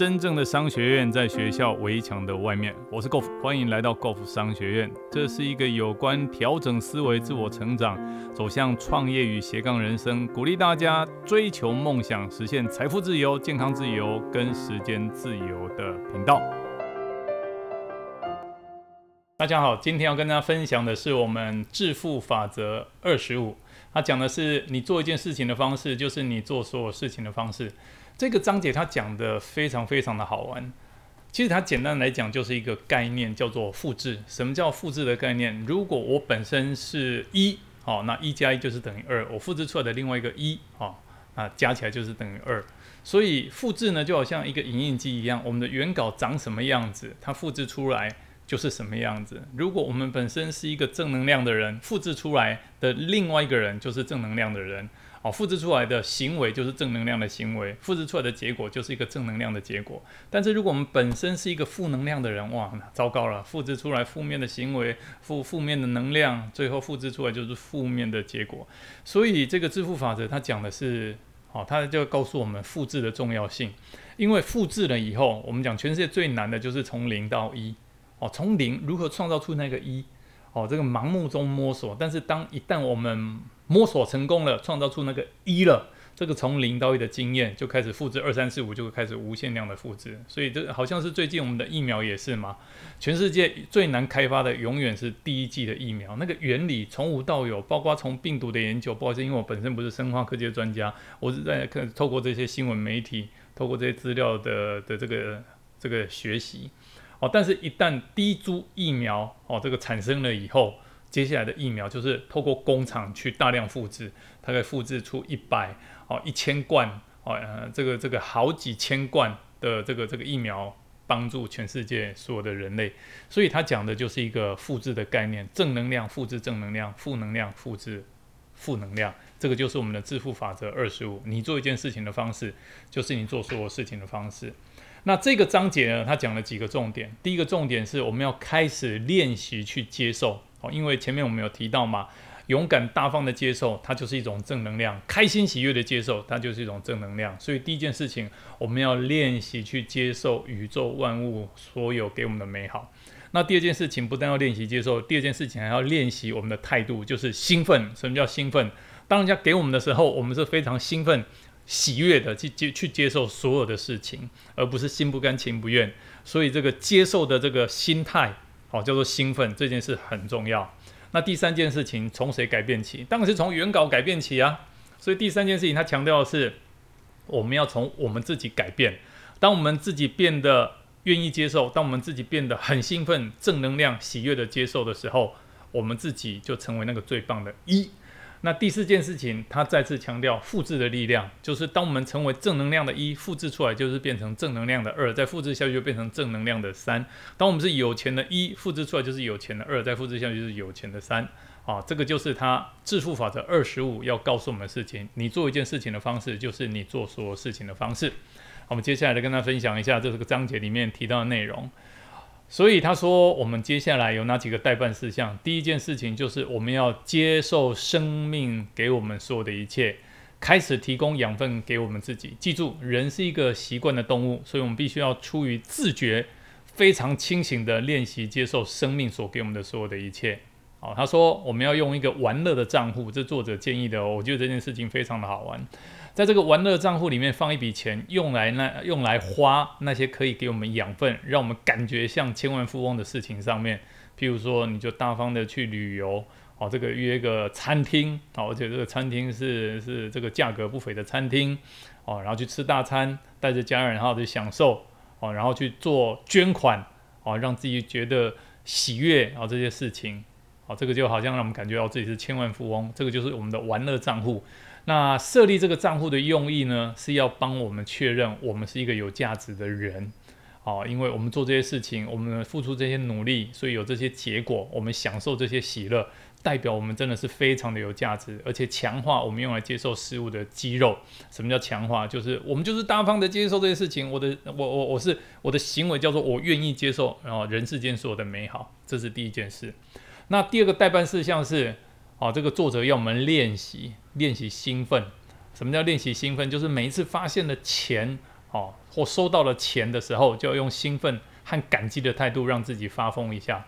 真正的商学院在学校围墙的外面。我是 Golf，欢迎来到 Golf 商学院。这是一个有关调整思维、自我成长、走向创业与斜杠人生，鼓励大家追求梦想、实现财富自由、健康自由跟时间自由的频道。大家好，今天要跟大家分享的是我们致富法则二十五。它讲的是你做一件事情的方式，就是你做所有事情的方式。这个章节它讲的非常非常的好玩。其实它简单来讲就是一个概念，叫做复制。什么叫复制的概念？如果我本身是一，好，那一加一就是等于二。我复制出来的另外一个一，好，那加起来就是等于二。所以复制呢，就好像一个影印机一样，我们的原稿长什么样子，它复制出来就是什么样子。如果我们本身是一个正能量的人，复制出来的另外一个人就是正能量的人。哦，复制出来的行为就是正能量的行为，复制出来的结果就是一个正能量的结果。但是如果我们本身是一个负能量的人，哇，糟糕了，复制出来负面的行为，负负面的能量，最后复制出来就是负面的结果。所以这个致富法则它讲的是，哦，它就告诉我们复制的重要性，因为复制了以后，我们讲全世界最难的就是从零到一，哦，从零如何创造出那个一。哦，这个盲目中摸索，但是当一旦我们摸索成功了，创造出那个一了，这个从零到一的经验就开始复制，二三四五就会开始无限量的复制。所以这好像是最近我们的疫苗也是嘛，全世界最难开发的永远是第一季的疫苗，那个原理从无到有，包括从病毒的研究，不好意思，因为我本身不是生化科技的专家，我是在看透过这些新闻媒体，透过这些资料的的这个这个学习。哦，但是，一旦第一株疫苗哦，这个产生了以后，接下来的疫苗就是透过工厂去大量复制，它可以复制出一百哦、一千罐哦，呃，这个这个好几千罐的这个这个疫苗，帮助全世界所有的人类。所以，它讲的就是一个复制的概念：正能量复制正能量，负能量复制负能量。这个就是我们的致富法则二十五。你做一件事情的方式，就是你做所有事情的方式。那这个章节呢，它讲了几个重点。第一个重点是我们要开始练习去接受哦，因为前面我们有提到嘛，勇敢大方的接受，它就是一种正能量；开心喜悦的接受，它就是一种正能量。所以第一件事情，我们要练习去接受宇宙万物所有给我们的美好。那第二件事情，不但要练习接受，第二件事情还要练习我们的态度，就是兴奋。什么叫兴奋？当人家给我们的时候，我们是非常兴奋。喜悦的去接去接受所有的事情，而不是心不甘情不愿。所以这个接受的这个心态，好叫做兴奋，这件事很重要。那第三件事情从谁改变起？当然是从原稿改变起啊。所以第三件事情，他强调的是我们要从我们自己改变。当我们自己变得愿意接受，当我们自己变得很兴奋、正能量、喜悦的接受的时候，我们自己就成为那个最棒的一。那第四件事情，他再次强调复制的力量，就是当我们成为正能量的一，复制出来就是变成正能量的二，再复制下去就变成正能量的三。当我们是有钱的一，复制出来就是有钱的二，再复制下去就是有钱的三。啊，这个就是他致富法则二十五要告诉我们的事情。你做一件事情的方式，就是你做所有事情的方式。我们接下来来跟大家分享一下这个章节里面提到的内容。所以他说，我们接下来有哪几个代办事项？第一件事情就是我们要接受生命给我们所有的一切，开始提供养分给我们自己。记住，人是一个习惯的动物，所以我们必须要出于自觉，非常清醒的练习接受生命所给我们的所有的一切。好，他说我们要用一个玩乐的账户，这作者建议的哦。我觉得这件事情非常的好玩，在这个玩乐账户里面放一笔钱，用来那用来花那些可以给我们养分，让我们感觉像千万富翁的事情上面。譬如说，你就大方的去旅游，哦，这个约个餐厅，哦，而且这个餐厅是是这个价格不菲的餐厅，哦，然后去吃大餐，带着家人然后去享受，哦，然后去做捐款，哦，让自己觉得喜悦，哦，这些事情。好，这个就好像让我们感觉到自己是千万富翁，这个就是我们的玩乐账户。那设立这个账户的用意呢，是要帮我们确认我们是一个有价值的人。好，因为我们做这些事情，我们付出这些努力，所以有这些结果，我们享受这些喜乐，代表我们真的是非常的有价值，而且强化我们用来接受事物的肌肉。什么叫强化？就是我们就是大方的接受这些事情。我的，我我我是我的行为叫做我愿意接受，然后人世间所有的美好，这是第一件事。那第二个代办事项是，哦，这个作者要我们练习练习兴奋。什么叫练习兴奋？就是每一次发现了钱，哦，或收到了钱的时候，就要用兴奋和感激的态度让自己发疯一下。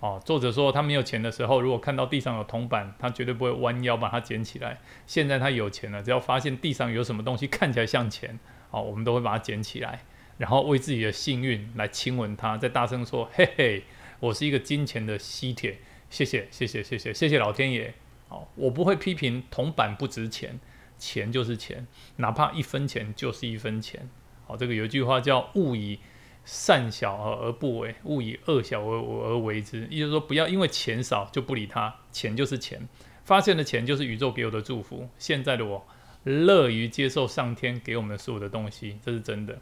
哦，作者说他没有钱的时候，如果看到地上有铜板，他绝对不会弯腰把它捡起来。现在他有钱了，只要发现地上有什么东西看起来像钱，哦，我们都会把它捡起来，然后为自己的幸运来亲吻它，再大声说：“嘿嘿，我是一个金钱的吸铁，谢谢，谢谢，谢谢，谢谢老天爷。”哦，我不会批评铜板不值钱，钱就是钱，哪怕一分钱就是一分钱。好，这个有一句话叫“勿以”。善小而不为，勿以恶小而而为之。意思说，不要因为钱少就不理他，钱就是钱，发现的钱就是宇宙给我的祝福。现在的我乐于接受上天给我们所有的东西，这是真的。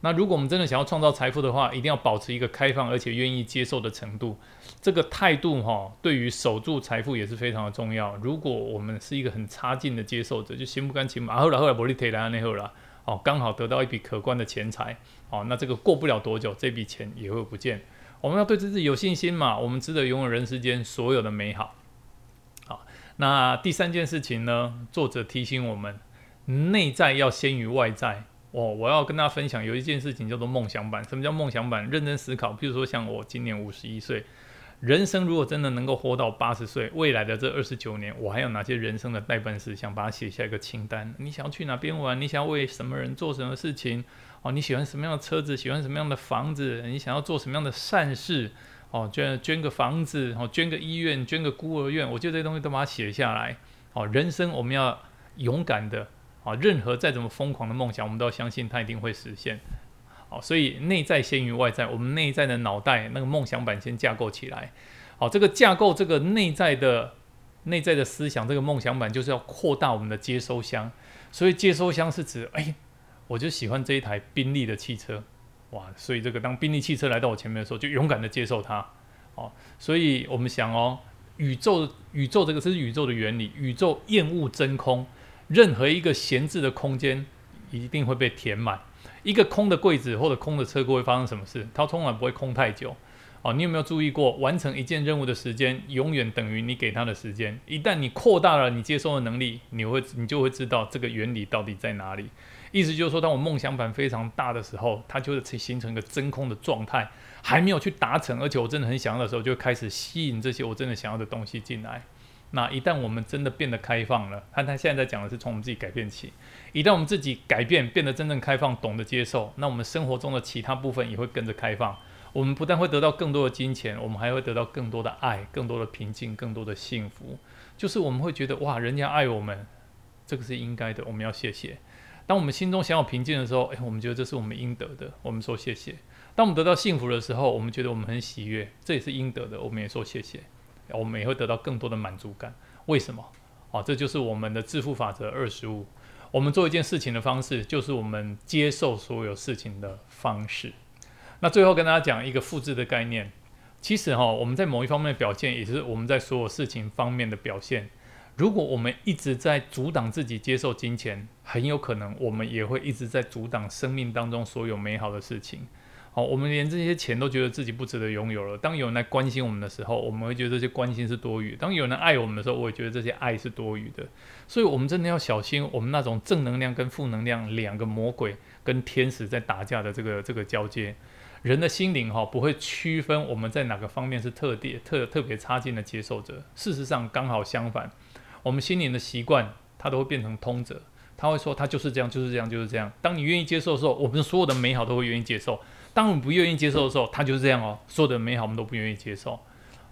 那如果我们真的想要创造财富的话，一定要保持一个开放而且愿意接受的程度。这个态度哈，对于守住财富也是非常的重要。如果我们是一个很差劲的接受者，就心不甘情不愿，后来后来伯利提来那后来。哦，刚好得到一笔可观的钱财，哦，那这个过不了多久，这笔钱也会不见。我们要对自己有信心嘛？我们值得拥有人世间所有的美好。好，那第三件事情呢？作者提醒我们，内在要先于外在。哦，我要跟大家分享有一件事情叫做梦想版。什么叫梦想版？认真思考。比如说，像我今年五十一岁。人生如果真的能够活到八十岁，未来的这二十九年，我还有哪些人生的代办事项？把它写下一个清单。你想要去哪边玩？你想要为什么人做什么事情？哦，你喜欢什么样的车子？喜欢什么样的房子？你想要做什么样的善事？哦，捐捐个房子，哦，捐个医院，捐个孤儿院。我觉得这些东西都把它写下来。哦，人生我们要勇敢的，啊，任何再怎么疯狂的梦想，我们都要相信它一定会实现。好，所以内在先于外在，我们内在的脑袋那个梦想版先架构起来。好，这个架构，这个内在的内在的思想，这个梦想版就是要扩大我们的接收箱。所以接收箱是指，哎，我就喜欢这一台宾利的汽车，哇！所以这个当宾利汽车来到我前面的时候，就勇敢的接受它。哦，所以我们想哦，宇宙宇宙这个是宇宙的原理，宇宙厌恶真空，任何一个闲置的空间一定会被填满。一个空的柜子或者空的车库会发生什么事？它通常不会空太久。哦，你有没有注意过，完成一件任务的时间永远等于你给它的时间。一旦你扩大了你接收的能力，你会你就会知道这个原理到底在哪里。意思就是说，当我梦想版非常大的时候，它就会形成一个真空的状态，还没有去达成，而且我真的很想要的时候，就开始吸引这些我真的想要的东西进来。那一旦我们真的变得开放了，看他现在在讲的是从我们自己改变起。一旦我们自己改变，变得真正开放，懂得接受，那我们生活中的其他部分也会跟着开放。我们不但会得到更多的金钱，我们还会得到更多的爱、更多的平静、更多的幸福。就是我们会觉得哇，人家爱我们，这个是应该的，我们要谢谢。当我们心中想要平静的时候，诶，我们觉得这是我们应得的，我们说谢谢。当我们得到幸福的时候，我们觉得我们很喜悦，这也是应得的，我们也说谢谢。我们也会得到更多的满足感。为什么？哦，这就是我们的致富法则二十五。我们做一件事情的方式，就是我们接受所有事情的方式。那最后跟大家讲一个复制的概念。其实哈，我们在某一方面的表现，也是我们在所有事情方面的表现。如果我们一直在阻挡自己接受金钱，很有可能我们也会一直在阻挡生命当中所有美好的事情。好，我们连这些钱都觉得自己不值得拥有了。当有人来关心我们的时候，我们会觉得这些关心是多余；当有人爱我们的时候，我也觉得这些爱是多余的。所以，我们真的要小心我们那种正能量跟负能量两个魔鬼跟天使在打架的这个这个交接。人的心灵哈不会区分我们在哪个方面是特别特特别差劲的接受者。事实上，刚好相反，我们心灵的习惯它都会变成通则。他会说他就是这样，就是这样，就是这样。当你愿意接受的时候，我们所有的美好都会愿意接受。当我们不愿意接受的时候，他就是这样哦。所有的美好我们都不愿意接受，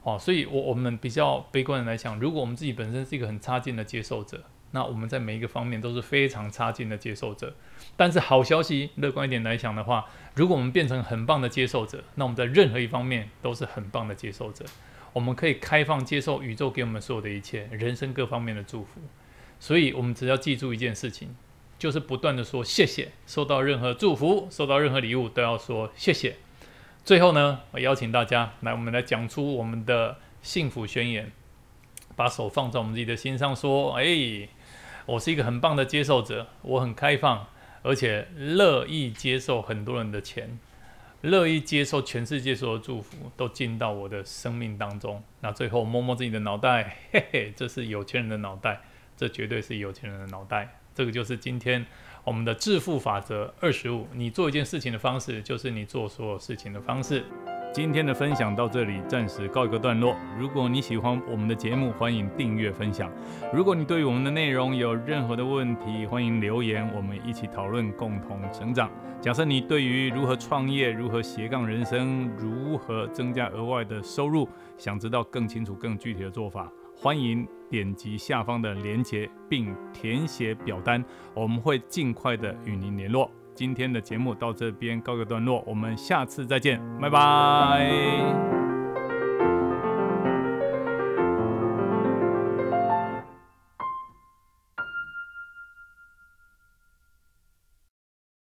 哦，所以，我我们比较悲观的来讲，如果我们自己本身是一个很差劲的接受者，那我们在每一个方面都是非常差劲的接受者。但是好消息，乐观一点来讲的话，如果我们变成很棒的接受者，那我们在任何一方面都是很棒的接受者。我们可以开放接受宇宙给我们所有的一切，人生各方面的祝福。所以，我们只要记住一件事情。就是不断的说谢谢，收到任何祝福，收到任何礼物都要说谢谢。最后呢，我邀请大家来，我们来讲出我们的幸福宣言，把手放在我们自己的心上，说：哎，我是一个很棒的接受者，我很开放，而且乐意接受很多人的钱，乐意接受全世界所有的祝福都进到我的生命当中。那最后摸摸自己的脑袋，嘿嘿，这是有钱人的脑袋，这绝对是有钱人的脑袋。这个就是今天我们的致富法则二十五，你做一件事情的方式，就是你做所有事情的方式。今天的分享到这里，暂时告一个段落。如果你喜欢我们的节目，欢迎订阅分享。如果你对于我们的内容有任何的问题，欢迎留言，我们一起讨论，共同成长。假设你对于如何创业、如何斜杠人生、如何增加额外的收入，想知道更清楚、更具体的做法，欢迎点击下方的链接并填写表单，我们会尽快的与您联络。今天的节目到这边告个段落，我们下次再见，拜拜。